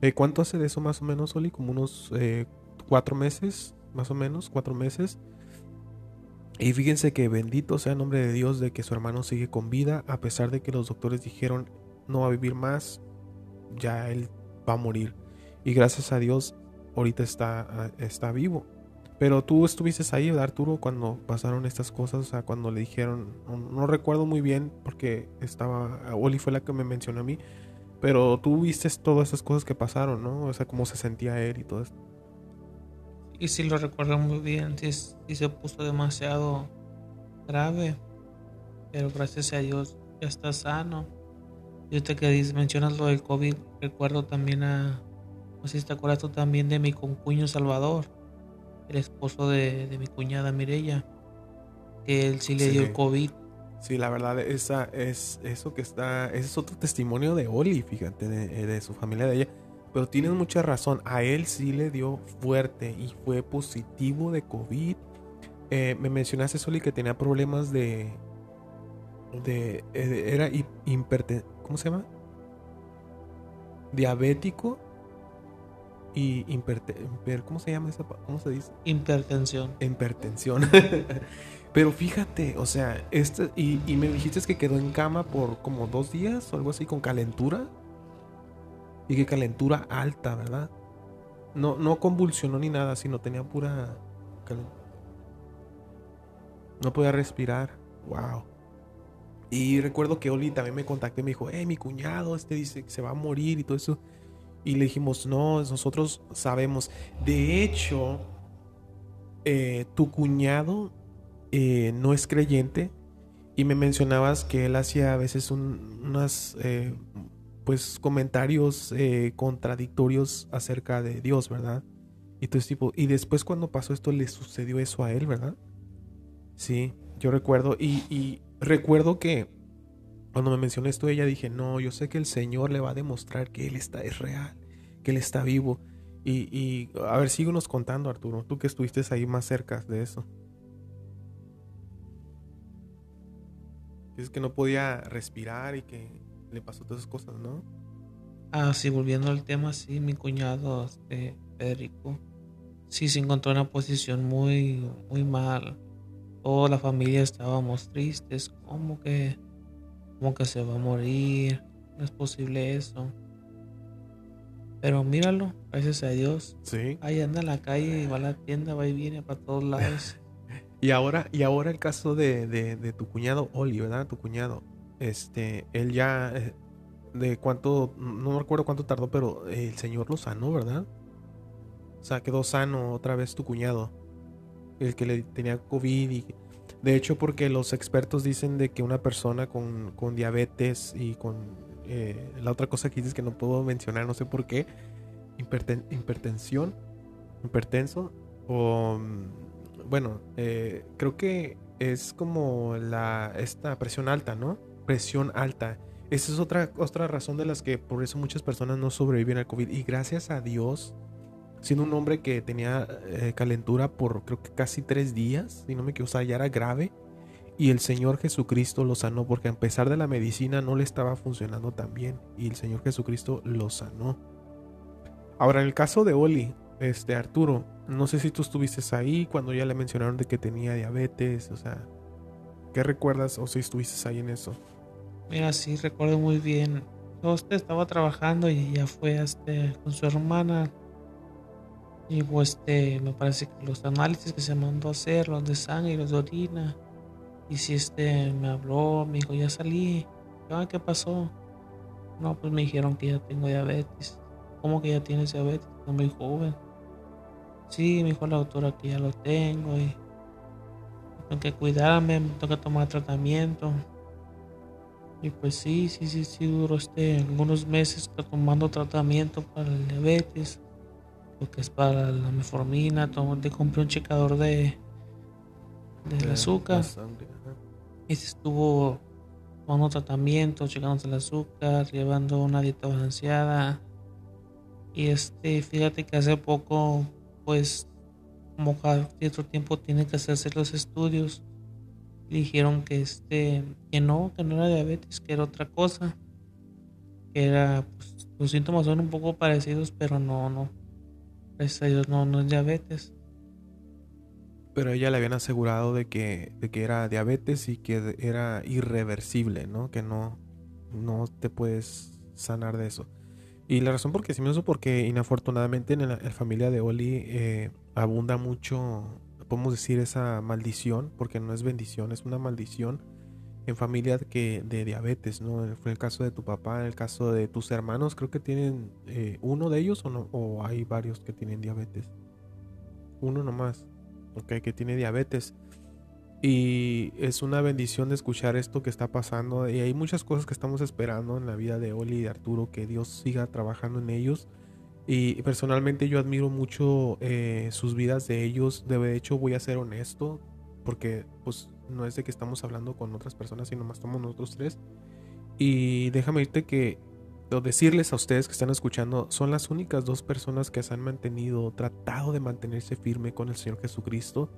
Eh, ¿Cuánto hace de eso más o menos, Oli? Como unos eh, cuatro meses, más o menos, cuatro meses. Y fíjense que bendito sea el nombre de Dios de que su hermano sigue con vida, a pesar de que los doctores dijeron, no va a vivir más, ya él va a morir. Y gracias a Dios, ahorita está, ah, está vivo. Pero tú estuviste ahí, ¿verdad, Arturo, cuando pasaron estas cosas? O sea, cuando le dijeron, no, recuerdo muy bien porque estaba, Oli fue la que me mencionó a mí, pero tú viste todas esas cosas que pasaron, ¿no? O sea, cómo se sentía él y todo esto. Y sí lo recuerdo muy bien, sí, sí se puso demasiado grave, pero gracias a Dios ya está sano. Y usted que mencionas lo del COVID, recuerdo también a no sé si te acuerdas tú también de mi concuño Salvador, el esposo de, mi cuñada Mirella, que él sí le dio el COVID. Sí, la verdad, esa es eso que está, ese es otro testimonio de Oli, fíjate, de, su familia de ella. Pero tienes mucha razón, a él sí le dio fuerte y fue positivo de COVID. Eh, me mencionaste, Oli, que tenía problemas de. de eh, era hiper, ¿Cómo se llama? Diabético y ¿cómo se llama esa? ¿Cómo se dice? Hipertensión. Hipertensión. Pero fíjate, o sea, este, y, y, me dijiste que quedó en cama por como dos días o algo así con calentura. Y que calentura alta, ¿verdad? No, no convulsionó ni nada, sino tenía pura No podía respirar. Wow. Y recuerdo que Oli también me contacté y me dijo, eh, mi cuñado, este dice que se va a morir y todo eso. Y le dijimos, no, nosotros sabemos. De hecho, eh, tu cuñado eh, no es creyente y me mencionabas que él hacía a veces unos eh, pues comentarios contradictorios acerca de Dios, ¿verdad? Y todo tipo, y después cuando pasó esto le sucedió eso a él, ¿verdad? Sí, yo recuerdo y recuerdo que cuando me mencionó esto, ella dije, no, yo sé que el Señor le va a demostrar que Él está, es real, que Él está vivo. Y, y a ver, síguenos contando, Arturo, tú que estuviste ahí más cerca de eso. Es que no podía respirar y que le pasó todas esas cosas, ¿no? Ah, sí, volviendo al tema, sí, mi cuñado, este, Federico, sí se encontró en una posición muy, muy mal. Toda la familia estábamos tristes, como que, como que se va a morir, no es posible eso. Pero míralo, gracias a Dios. Sí. Ahí anda en la calle, va a la tienda, va y viene para todos lados. Y ahora, y ahora el caso de, de, de tu cuñado Oli, ¿verdad? Tu cuñado. Este, él ya, eh, de cuánto, no recuerdo cuánto tardó, pero el Señor lo sanó, ¿verdad? O sea, quedó sano otra vez tu cuñado. El que le tenía COVID y... De hecho, porque los expertos dicen de que una persona con, con diabetes y con eh, la otra cosa que dices que no puedo mencionar, no sé por qué, hiperten- hipertensión, hipertenso, o mm, bueno, eh, creo que es como la esta presión alta, ¿no? Presión alta. Esa es otra, otra razón de las que por eso muchas personas no sobreviven al COVID. Y gracias a Dios, siendo un hombre que tenía eh, calentura por creo que casi tres días, si no me equivoco, o sea, ya era grave. Y el Señor Jesucristo lo sanó porque a pesar de la medicina no le estaba funcionando tan bien. Y el Señor Jesucristo lo sanó. Ahora, en el caso de Oli, este Arturo, no sé si tú estuviste ahí cuando ya le mencionaron de que tenía diabetes, o sea, ¿qué recuerdas o si estuviste ahí en eso? Mira, sí, recuerdo muy bien. Usted estaba trabajando y ella fue este, con su hermana. Y pues, este, me parece que los análisis que se mandó a hacer, los de sangre y los de orina. Y si este me habló, me dijo, ya salí. Ah, ¿qué pasó? No, pues me dijeron que ya tengo diabetes. ¿Cómo que ya tienes diabetes? No muy joven. Sí, me dijo la doctora que ya lo tengo y tengo que cuidarme, me tengo que tomar tratamiento. Y pues sí, sí, sí, sí, duró este algunos meses tomando tratamiento para el diabetes, lo que es para la meformina, tomo- le compré un checador de del azúcar sangre, y se estuvo tomando tratamiento, checándose el azúcar, llevando una dieta balanceada. Y este, fíjate que hace poco, pues, como cada cierto tiempo tiene que hacerse los estudios. Le dijeron que este, que no, que no era diabetes, que era otra cosa. Que era, pues, los síntomas son un poco parecidos, pero no, no. Gracias a no, no es diabetes. Pero ella le habían asegurado de que, de que era diabetes y que era irreversible, ¿no? Que no, no te puedes sanar de eso. Y la razón por qué sí me porque inafortunadamente en la, en la familia de Oli eh, abunda mucho, podemos decir, esa maldición, porque no es bendición, es una maldición en familias que de diabetes, ¿no? Fue el caso de tu papá, el caso de tus hermanos, creo que tienen eh, uno de ellos o no, o hay varios que tienen diabetes. Uno nomás, ok, que tiene diabetes. Y es una bendición de escuchar esto que está pasando. Y hay muchas cosas que estamos esperando en la vida de Oli y de Arturo, que Dios siga trabajando en ellos. Y personalmente yo admiro mucho eh, sus vidas de ellos. De hecho, voy a ser honesto, porque pues no es de que estamos hablando con otras personas, sino más estamos nosotros tres. Y déjame decirte que, o decirles a ustedes que están escuchando, son las únicas dos personas que se han mantenido, tratado de mantenerse firme con el Señor Jesucristo.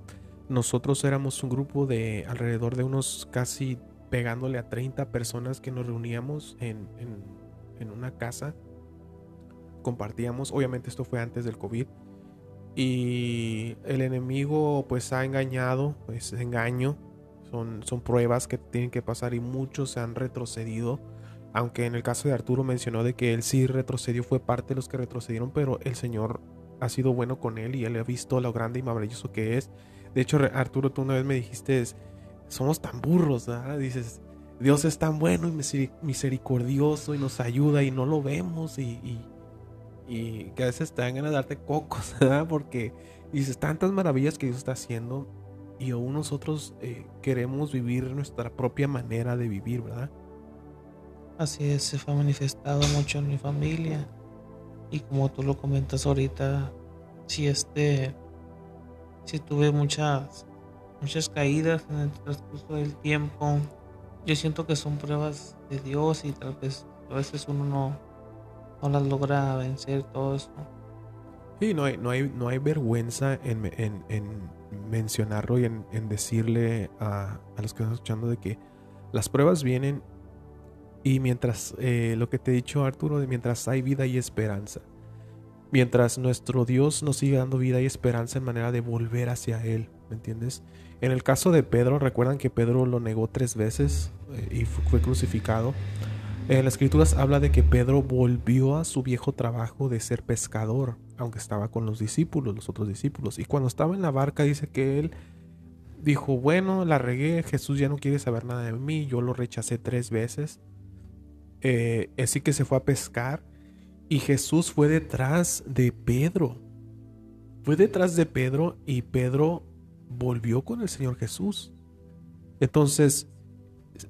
Nosotros éramos un grupo de alrededor de unos casi pegándole a 30 personas que nos reuníamos en, en, una casa. Compartíamos, obviamente esto fue antes del COVID. Y el enemigo pues ha engañado, es engaño, son, son pruebas que tienen que pasar y muchos se han retrocedido. Aunque en el caso de Arturo mencionó de que él sí retrocedió, fue parte de los que retrocedieron, pero el Señor ha sido bueno con él y él ha visto lo grande y maravilloso que es. De hecho, Arturo, tú una vez me dijiste, somos tan burros, ¿verdad? Dices, Dios es tan bueno y miseri- misericordioso y nos ayuda y no lo vemos y, y, que a veces te dan darte cocos, ¿verdad? Porque dices tantas maravillas que Dios está haciendo y aún nosotros eh, queremos vivir nuestra propia manera de vivir, ¿verdad? Así es, se fue manifestado mucho en mi familia. Y como tú lo comentas ahorita, sí este sí tuve muchas muchas caídas en el transcurso del tiempo. Yo siento que son pruebas de Dios y tal vez a veces uno no, no las logra vencer todo eso. Sí, no hay, no hay, no hay vergüenza en, en- en mencionarlo y en, decirle a, a los que están escuchando de que Las pruebas vienen y mientras, eh, lo que te he dicho Arturo, de mientras hay vida y esperanza. Mientras nuestro Dios nos sigue dando vida y esperanza en manera de volver hacia Él, ¿me entiendes? En el caso de Pedro, recuerdan que Pedro lo negó tres veces eh, y fue crucificado. En las escrituras habla de que Pedro volvió a su viejo trabajo de ser pescador, aunque estaba con los discípulos, los otros discípulos. Y cuando estaba en la barca dice que él dijo, bueno, la regué, Jesús ya no quiere saber nada de mí, yo lo rechacé tres veces. Eh, así que se fue a pescar y Jesús fue detrás de Pedro. Fue detrás de Pedro y Pedro volvió con el Señor Jesús. Entonces,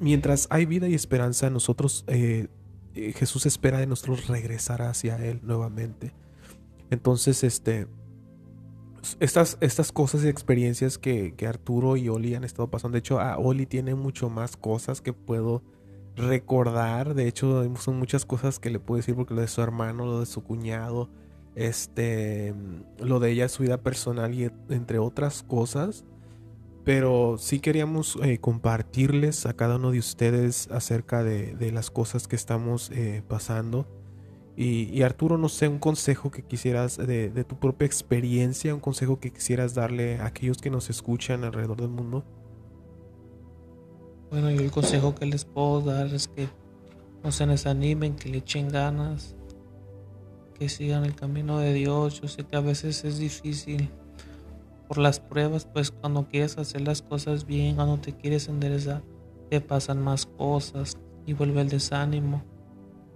mientras hay vida y esperanza, nosotros, eh, eh, Jesús espera de nosotros regresar hacia Él nuevamente. Entonces, este, estas, estas cosas y experiencias que, Arturo y Oli han estado pasando, de hecho, a Oli tiene mucho más cosas que puedo recordar. De hecho, son muchas cosas que le puedo decir porque lo de su hermano, lo de su cuñado, este, lo de ella, su vida personal y entre otras cosas. Pero sí queríamos eh, compartirles a cada uno de ustedes acerca de, las cosas que estamos eh, pasando. Y, Arturo, no sé, un consejo que quisieras de, tu propia experiencia, un consejo que quisieras darle a aquellos que nos escuchan alrededor del mundo. Bueno, yo el consejo que les puedo dar es que no se desanimen, que le echen ganas, que sigan el camino de Dios. Yo sé que a veces es difícil por las pruebas, pues cuando quieres hacer las cosas bien, cuando te quieres enderezar, te pasan más cosas y vuelve el desánimo.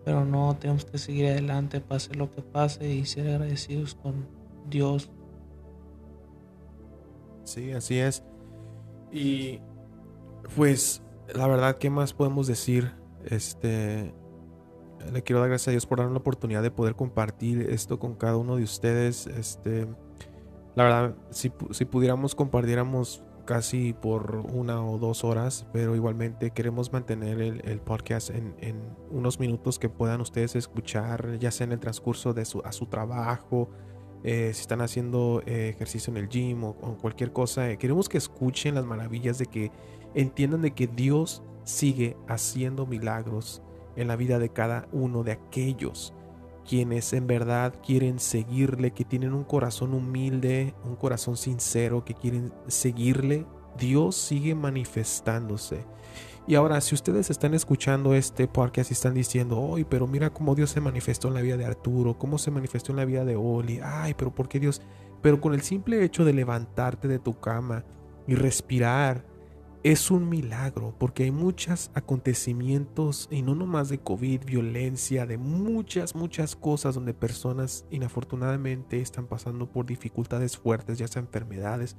Pero no, tenemos que seguir adelante, pase lo que pase y ser agradecidos con Dios. Sí, así es. Y pues la verdad, ¿qué más podemos decir? Este, le quiero dar gracias a Dios por darme la oportunidad de poder compartir esto con cada uno de ustedes. Este, la verdad, si, si pudiéramos compartiéramos casi por una o dos horas, pero igualmente queremos mantener el, podcast en, unos minutos que puedan ustedes escuchar, ya sea en el transcurso de su, a su trabajo, eh, si están haciendo eh, ejercicio en el gym o, cualquier cosa. queremos que escuchen las maravillas de que entiendan de que Dios sigue haciendo milagros en la vida de cada uno de aquellos quienes en verdad quieren seguirle, que tienen un corazón humilde, un corazón sincero, que quieren seguirle, Dios sigue manifestándose. Y ahora, si ustedes están escuchando este podcast y están diciendo, ay, pero mira cómo Dios se manifestó en la vida de Arturo, cómo se manifestó en la vida de Oli, ay, pero ¿por qué Dios? Pero con el simple hecho de levantarte de tu cama y respirar, es un milagro porque hay muchos acontecimientos y no nomás de COVID, violencia, de muchas, muchas cosas donde personas inafortunadamente están pasando por dificultades fuertes, ya sea enfermedades,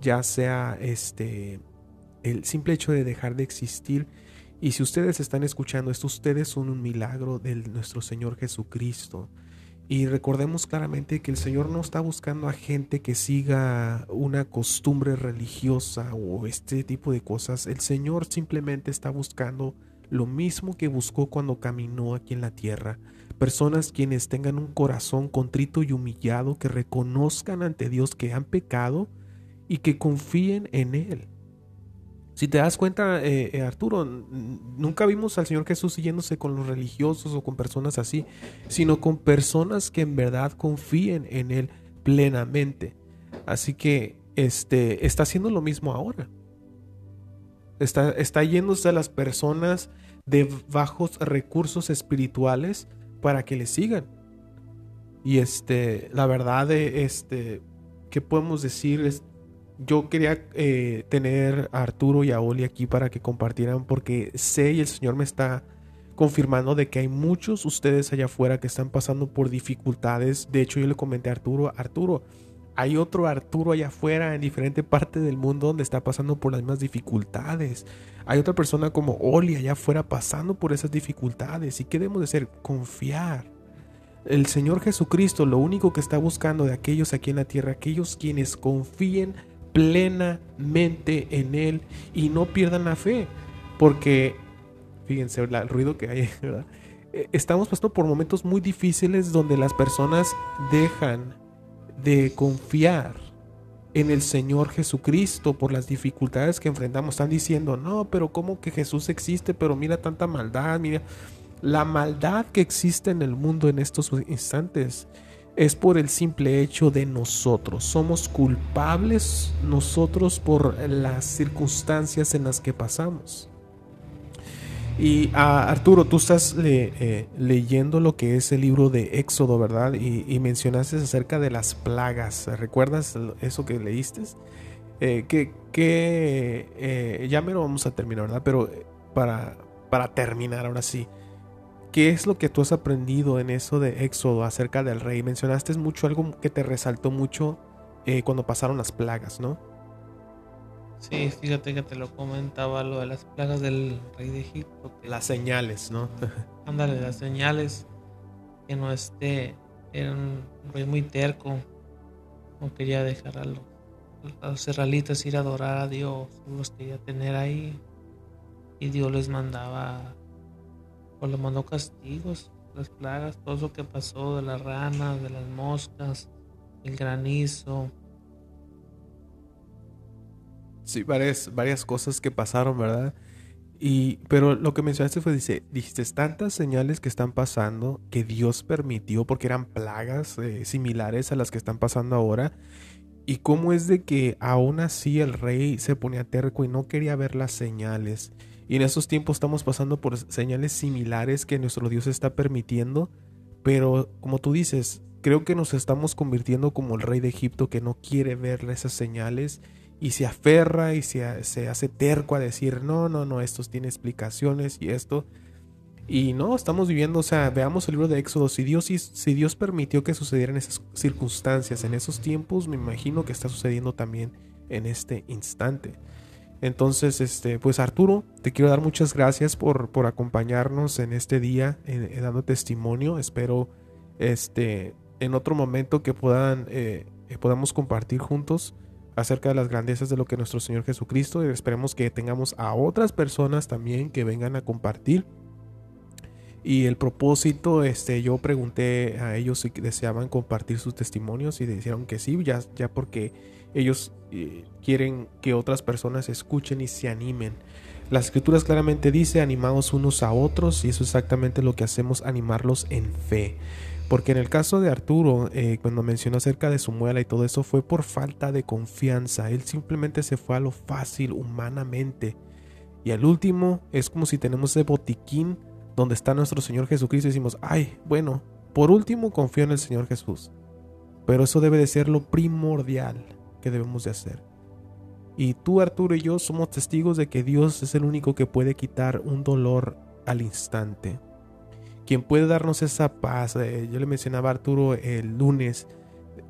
ya sea este el simple hecho de dejar de existir. Y si ustedes están escuchando esto, ustedes son un milagro de nuestro Señor Jesucristo. Y recordemos claramente que el Señor no está buscando a gente que siga una costumbre religiosa o este tipo de cosas. El Señor simplemente está buscando lo mismo que buscó cuando caminó aquí en la tierra. Personas quienes tengan un corazón contrito y humillado, que reconozcan ante Dios que han pecado y que confíen en Él. Si te das cuenta, eh, eh, Arturo, nunca vimos al Señor Jesús siguiéndose con los religiosos o con personas así, sino con personas que en verdad confíen en Él plenamente. Así que este, está haciendo lo mismo ahora. Está, está yéndose a las personas de bajos recursos espirituales para que le sigan. Y este, la verdad, este, ¿qué podemos decir? Yo quería eh, tener a Arturo y a Oli aquí para que compartieran porque sé y el Señor me está confirmando de que hay muchos ustedes allá afuera que están pasando por dificultades. De hecho, yo le comenté a Arturo, Arturo, hay otro Arturo allá afuera en diferente parte del mundo donde está pasando por las mismas dificultades. Hay otra persona como Oli allá afuera pasando por esas dificultades. ¿Y qué debemos de hacer? Confiar. El Señor Jesucristo lo único que está buscando de aquellos aquí en la tierra, aquellos quienes confíen plenamente en Él y no pierdan la fe. Porque, fíjense el ruido que hay, eh, Estamos pasando por momentos muy difíciles donde las personas dejan de confiar en el Señor Jesucristo por las dificultades que enfrentamos. Están diciendo, no, pero ¿cómo que Jesús existe? Pero mira tanta maldad, mira la maldad que existe en el mundo en estos instantes es por el simple hecho de nosotros. Somos culpables nosotros por las circunstancias en las que pasamos. Y ah, Arturo, tú estás eh, leyendo lo que es el libro de Éxodo, ¿verdad? Y, mencionaste acerca de las plagas. ¿Recuerdas eso que leíste? Eh, que, eh, ya me lo vamos a terminar, ¿verdad? Pero para, para terminar ahora sí. ¿Qué es lo que tú has aprendido en eso de Éxodo acerca del rey? Mencionaste mucho algo que te resaltó mucho eh, cuando pasaron las plagas, ¿no? Sí, fíjate que te lo comentaba lo de las plagas del rey de Egipto. las señales, ¿no? Ándale, las señales que no esté. Era un rey muy terco. No quería dejar a los, a los israelitas ir a adorar a Dios. Los quería tener ahí. Y Dios les mandaba o le mandó castigos, las plagas, todo lo que pasó de las ranas, de las moscas, el granizo. Sí, varias, varias cosas que pasaron, ¿verdad? Y, pero lo que mencionaste fue, dice, dijiste tantas señales que están pasando que Dios permitió porque eran plagas eh, similares a las que están pasando ahora. Y cómo es de que aún así el rey se ponía terco y no quería ver las señales. Y en estos tiempos estamos pasando por señales similares que nuestro Dios está permitiendo, pero como tú dices, creo que nos estamos convirtiendo como el rey de Egipto que no quiere ver esas señales y se aferra y se, se hace terco a decir, no, no, no, esto tiene explicaciones y esto. Y no, estamos viviendo, o sea, veamos el libro de Éxodo, si Dios, si Dios permitió que sucedieran esas circunstancias en esos tiempos, me imagino que está sucediendo también en este instante. Entonces, este, pues Arturo, te quiero dar muchas gracias por, por acompañarnos en este día, dando testimonio. Espero este, en otro momento que puedan, eh, podamos compartir juntos acerca de las grandezas de lo que nuestro Señor Jesucristo y esperemos que tengamos a otras personas también que vengan a compartir. Y el propósito, este, yo pregunté a ellos si deseaban compartir sus testimonios y dijeron que sí, ya, ya porque ellos eh, quieren que otras personas escuchen y se animen. Las escrituras claramente dice animados unos a otros y eso es exactamente lo que hacemos, animarlos en fe. Porque en el caso de Arturo, eh, cuando mencionó acerca de su muela y todo eso, fue por falta de confianza. Él simplemente se fue a lo fácil humanamente. Y al último es como si tenemos ese botiquín donde está nuestro Señor Jesucristo y decimos, ay, bueno, por último confío en el Señor Jesús. Pero eso debe de ser lo primordial debemos de hacer. Y tú, Arturo y yo somos testigos de que Dios es el único que puede quitar un dolor al instante. Quien puede darnos esa paz. Eh, yo le mencionaba a Arturo el lunes,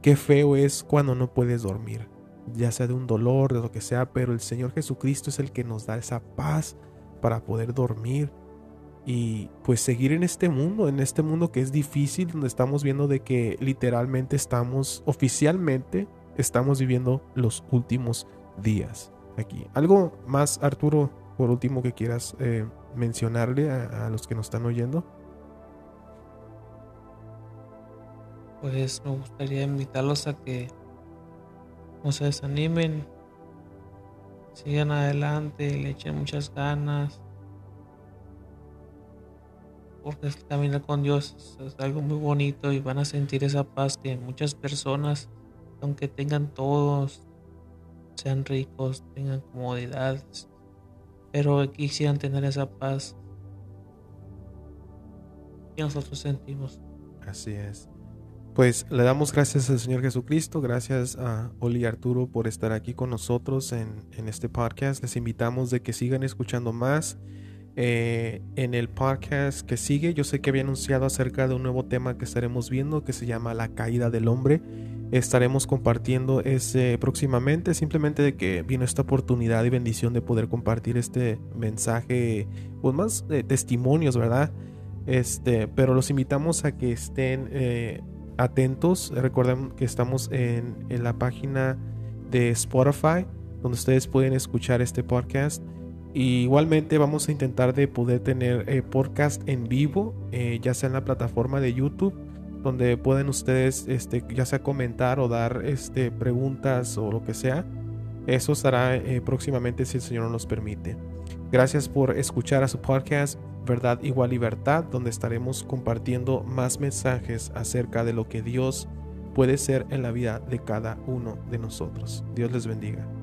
qué feo es cuando no puedes dormir, ya sea de un dolor, de lo que sea, pero el Señor Jesucristo es el que nos da esa paz para poder dormir y pues seguir en este mundo, en este mundo que es difícil, donde estamos viendo de que literalmente estamos oficialmente estamos viviendo los últimos días aquí. ¿Algo más, Arturo, por último, que quieras eh, mencionarle a, los que nos están oyendo? Pues me gustaría invitarlos a que no se desanimen, sigan adelante, le echen muchas ganas. Porque caminar con Dios es algo muy bonito y van a sentir esa paz que muchas personas aunque tengan todos, sean ricos, tengan comodidades, pero quisieran tener esa paz que nosotros sentimos. Así es. Pues le damos gracias al Señor Jesucristo, gracias a Oli y Arturo por estar aquí con nosotros en, en este podcast. Les invitamos de que sigan escuchando más. Eh, en el podcast que sigue, yo sé que había anunciado acerca de un nuevo tema que estaremos viendo que se llama La caída del hombre estaremos compartiendo ese próximamente. Simplemente de que vino esta oportunidad y bendición de poder compartir este mensaje, pues más de testimonios, ¿verdad? Este, pero los invitamos a que estén eh, atentos. Recuerden que estamos en, la página de Spotify, donde ustedes pueden escuchar este podcast. Y igualmente vamos a intentar de poder tener eh, podcast en vivo, eh, ya sea en la plataforma de YouTube donde pueden ustedes este, ya sea comentar o dar este, preguntas o lo que sea. Eso estará eh, próximamente si el Señor nos permite. Gracias por escuchar a su podcast Verdad Igual Libertad, donde estaremos compartiendo más mensajes acerca de lo que Dios puede ser en la vida de cada uno de nosotros. Dios les bendiga.